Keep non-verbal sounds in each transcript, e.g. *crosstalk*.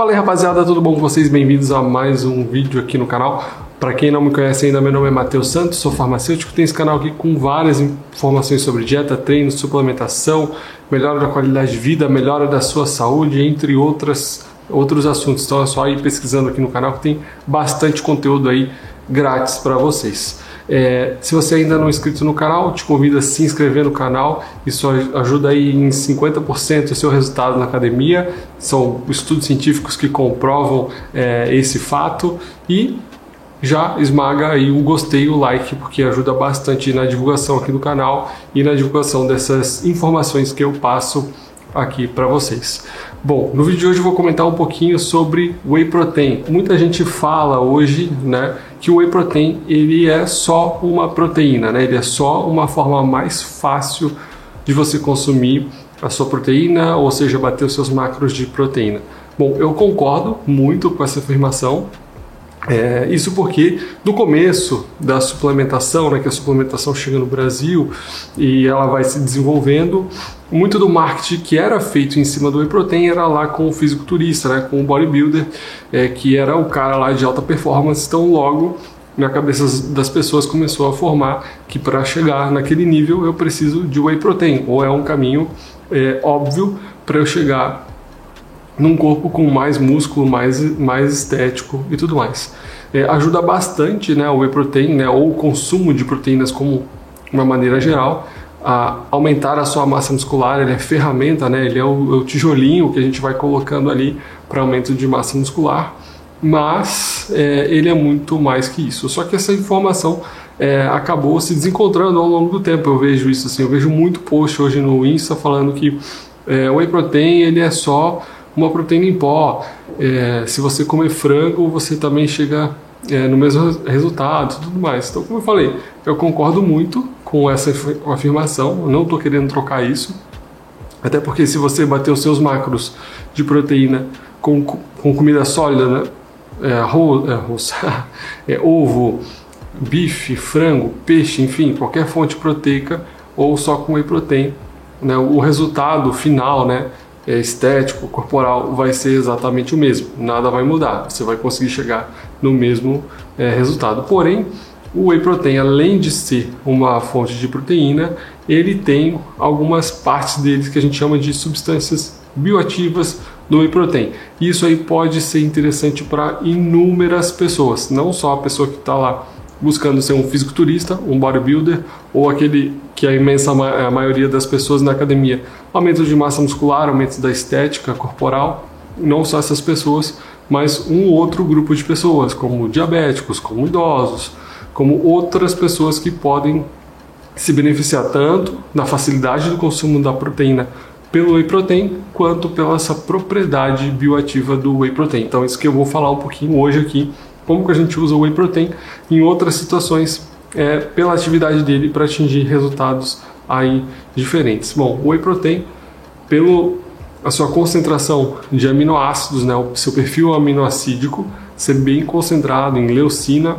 Fala aí rapaziada, tudo bom com vocês? Bem-vindos a mais um vídeo aqui no canal. Para quem não me conhece ainda, meu nome é Matheus Santos, sou farmacêutico, tenho esse canal aqui com várias informações sobre dieta, treino, suplementação, melhora da qualidade de vida, melhora da sua saúde, entre outras, outros assuntos. Então é só ir pesquisando aqui no canal que tem bastante conteúdo aí grátis para vocês. É, se você ainda não é inscrito no canal, te convido a se inscrever no canal. Isso ajuda aí em 50% o seu resultado na academia. São estudos científicos que comprovam é, esse fato. E já esmaga aí o gostei o like, porque ajuda bastante na divulgação aqui do canal e na divulgação dessas informações que eu passo aqui para vocês. Bom, no vídeo de hoje eu vou comentar um pouquinho sobre whey protein. Muita gente fala hoje, né, que o whey protein ele é só uma proteína, né? Ele é só uma forma mais fácil de você consumir a sua proteína, ou seja, bater os seus macros de proteína. Bom, eu concordo muito com essa afirmação. É, isso porque no começo da suplementação, né, que a suplementação chega no Brasil e ela vai se desenvolvendo, muito do marketing que era feito em cima do whey protein era lá com o fisiculturista, né, com o bodybuilder, é, que era o cara lá de alta performance. Então, logo na cabeça das pessoas começou a formar que para chegar naquele nível eu preciso de whey protein, ou é um caminho é, óbvio para eu chegar num corpo com mais músculo, mais, mais estético e tudo mais. É, ajuda bastante né, o whey protein, né, ou o consumo de proteínas como uma maneira geral, a aumentar a sua massa muscular, ele é ferramenta, né? ele é o, é o tijolinho que a gente vai colocando ali para aumento de massa muscular, mas é, ele é muito mais que isso. Só que essa informação é, acabou se desencontrando ao longo do tempo. Eu vejo isso assim, eu vejo muito post hoje no Insta falando que é, o whey protein ele é só uma proteína em pó. É, se você comer frango, você também chega é, no mesmo resultado tudo mais. Então, como eu falei, eu concordo muito com essa afirmação, não estou querendo trocar isso, até porque se você bater os seus macros de proteína com, com comida sólida, né? É, arroz, é, arroz *laughs* é, ovo, bife, frango, peixe, enfim, qualquer fonte proteica ou só com whey protein, né? o resultado final, né? É, estético, corporal, vai ser exatamente o mesmo. Nada vai mudar. Você vai conseguir chegar no mesmo é, resultado. Porém, o whey protein, além de ser uma fonte de proteína, ele tem algumas partes dele que a gente chama de substâncias bioativas do whey protein. Isso aí pode ser interessante para inúmeras pessoas, não só a pessoa que está lá buscando ser um fisiculturista, um bodybuilder ou aquele que a imensa a maioria das pessoas na academia. Aumento de massa muscular, aumento da estética corporal, não só essas pessoas, mas um outro grupo de pessoas, como diabéticos, como idosos, como outras pessoas que podem se beneficiar tanto da facilidade do consumo da proteína pelo whey protein quanto pela essa propriedade bioativa do whey protein. Então isso que eu vou falar um pouquinho hoje aqui como que a gente usa o whey protein em outras situações é, pela atividade dele para atingir resultados aí diferentes. Bom, o whey protein, pelo a sua concentração de aminoácidos, né, o seu perfil aminoacídico ser bem concentrado em leucina,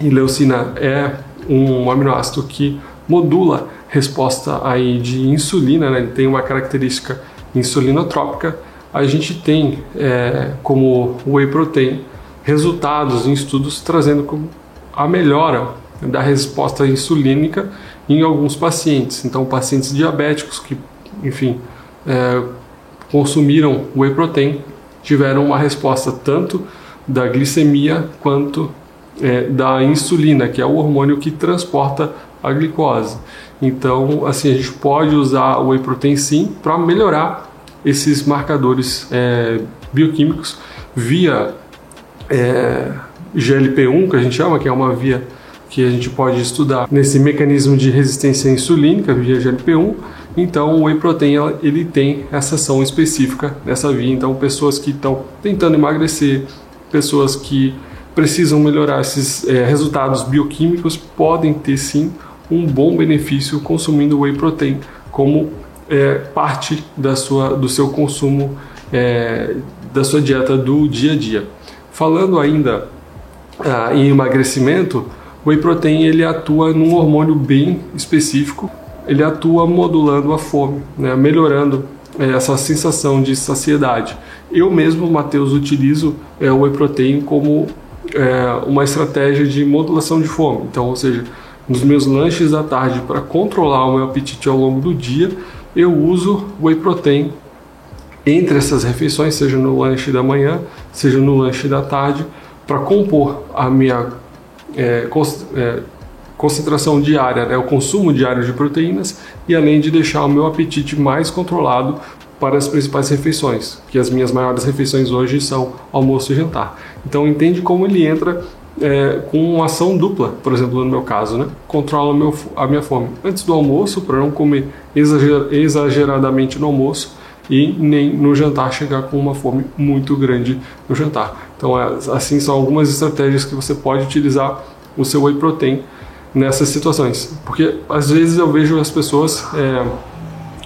e leucina é um aminoácido que modula resposta aí de insulina, né, ele tem uma característica insulinotrópica, a gente tem é, como whey protein resultados em estudos trazendo a melhora da resposta insulínica em alguns pacientes. Então, pacientes diabéticos que, enfim, é, consumiram whey protein tiveram uma resposta tanto da glicemia quanto é, da insulina, que é o hormônio que transporta a glicose. Então, assim, a gente pode usar o whey protein sim para melhorar esses marcadores é, bioquímicos via é, GLP-1, que a gente chama, que é uma via que a gente pode estudar nesse mecanismo de resistência insulínica via GLP-1. Então, o whey protein ele tem essa ação específica nessa via. Então, pessoas que estão tentando emagrecer, pessoas que precisam melhorar esses é, resultados bioquímicos podem ter sim um bom benefício consumindo whey protein como é, parte da sua, do seu consumo é, da sua dieta do dia a dia. Falando ainda ah, em emagrecimento, o whey protein ele atua num hormônio bem específico. Ele atua modulando a fome, né, melhorando eh, essa sensação de saciedade. Eu mesmo, Matheus, utilizo é, o whey protein como é, uma estratégia de modulação de fome. Então, ou seja, nos meus lanches da tarde para controlar o meu apetite ao longo do dia, eu uso whey protein entre essas refeições, seja no lanche da manhã, seja no lanche da tarde, para compor a minha é, é, concentração diária, né, o consumo diário de proteínas e além de deixar o meu apetite mais controlado para as principais refeições, que as minhas maiores refeições hoje são almoço e jantar. Então entende como ele entra é, com uma ação dupla, por exemplo, no meu caso, né? Controla meu, a minha fome antes do almoço, para não comer exager, exageradamente no almoço e nem no jantar chegar com uma fome muito grande no jantar. Então, é, assim são algumas estratégias que você pode utilizar o seu whey protein nessas situações, porque às vezes eu vejo as pessoas é,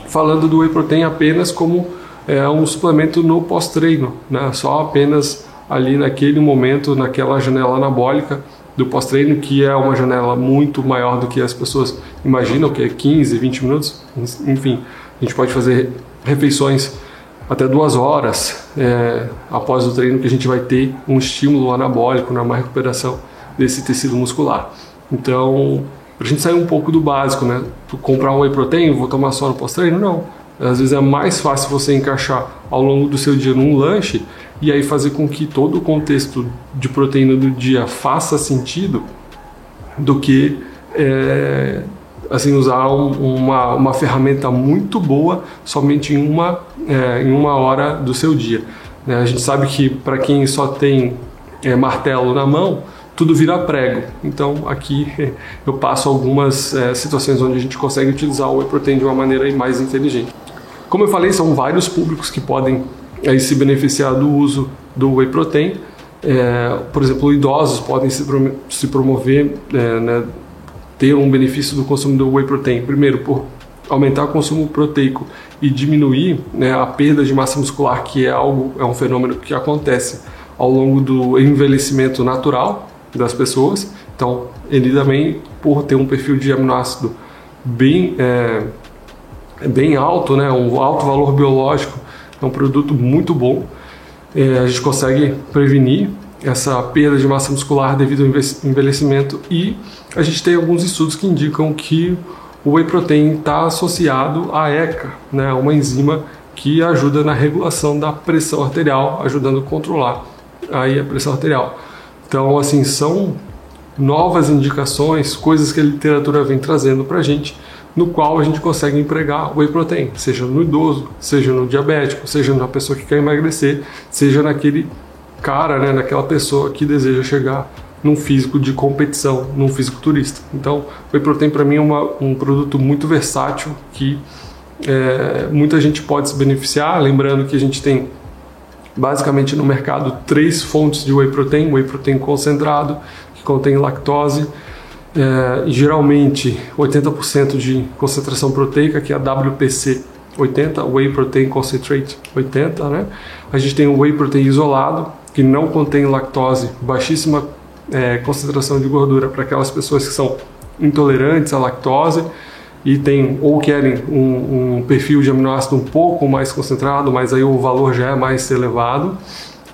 falando do whey protein apenas como é, um suplemento no pós-treino, né? Só apenas ali naquele momento, naquela janela anabólica do pós-treino, que é uma janela muito maior do que as pessoas imaginam, que é 15, 20 minutos. Enfim, a gente pode fazer refeições até duas horas é, após o treino, que a gente vai ter um estímulo anabólico na recuperação desse tecido muscular. Então, para a gente sair um pouco do básico, né? Comprar um whey protein, vou tomar só no pós-treino? Não. Às vezes é mais fácil você encaixar ao longo do seu dia num lanche e aí fazer com que todo o contexto de proteína do dia faça sentido do que é, assim usar um, uma, uma ferramenta muito boa somente em uma, é, em uma hora do seu dia. Né? A gente sabe que para quem só tem é, martelo na mão, tudo vira prego. Então aqui *laughs* eu passo algumas é, situações onde a gente consegue utilizar o whey protein de uma maneira mais inteligente. Como eu falei, são vários públicos que podem aí se beneficiar do uso do whey protein. É, por exemplo, idosos podem se, se promover, é, né, ter um benefício do consumo do whey protein. Primeiro, por aumentar o consumo proteico e diminuir né, a perda de massa muscular, que é algo, é um fenômeno que acontece ao longo do envelhecimento natural das pessoas. Então, ele também, por ter um perfil de aminoácido bem, é, bem alto, né, um alto valor biológico, é um produto muito bom. É, a gente consegue prevenir essa perda de massa muscular devido ao envelhecimento e a gente tem alguns estudos que indicam que o whey protein está associado à ECA, né, uma enzima que ajuda na regulação da pressão arterial, ajudando a controlar aí a pressão arterial. Então, assim, são novas indicações, coisas que a literatura vem trazendo para a gente no qual a gente consegue empregar whey protein, seja no idoso, seja no diabético, seja na pessoa que quer emagrecer, seja naquele cara, né, naquela pessoa que deseja chegar num físico de competição, num físico turista. Então, o protein para mim é uma, um produto muito versátil que é, muita gente pode se beneficiar. Lembrando que a gente tem basicamente no mercado três fontes de whey protein: whey protein concentrado, que contém lactose é, geralmente 80% de concentração proteica, que é a WPC 80, Whey Protein Concentrate 80, né? A gente tem o Whey Protein isolado, que não contém lactose, baixíssima é, concentração de gordura para aquelas pessoas que são intolerantes à lactose e tem ou querem um, um, perfil de aminoácido um pouco mais concentrado, mas aí o valor já é mais elevado.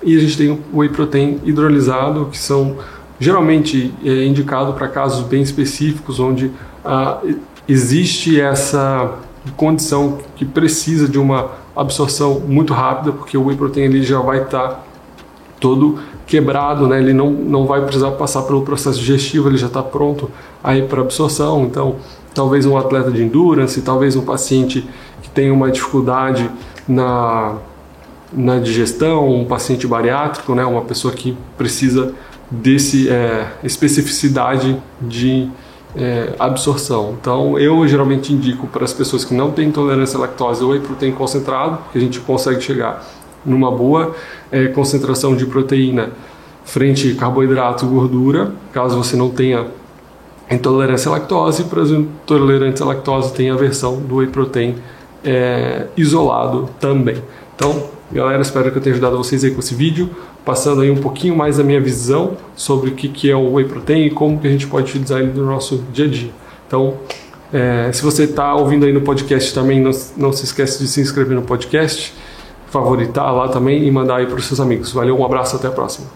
E a gente tem o whey protein hidrolisado, que são geralmente é indicado para casos bem específicos onde ah, existe essa condição que precisa de uma absorção muito rápida, porque o whey protein ele já vai estar tá todo quebrado, né? ele não, não vai precisar passar pelo processo digestivo, ele já está pronto aí para absorção. Então, talvez um atleta de endurance, talvez um paciente que tem uma dificuldade na, na digestão, um paciente bariátrico, né? uma pessoa que precisa desse é, especificidade de é, absorção. Então, eu geralmente indico para as pessoas que não têm intolerância à lactose ou whey protein concentrado, que a gente consegue chegar numa boa é, concentração de proteína frente carboidrato gordura, caso você não tenha intolerância à lactose, para os intolerantes à lactose tem a versão do whey protein é, isolado também. Então, galera, espero que eu tenha ajudado vocês aí com esse vídeo passando aí um pouquinho mais a minha visão sobre o que, que é o whey protein e como que a gente pode utilizar ele no nosso dia a dia. Então, é, se você está ouvindo aí no podcast também, não, não se esquece de se inscrever no podcast, favoritar lá também e mandar aí para os seus amigos. Valeu, um abraço, até a próxima.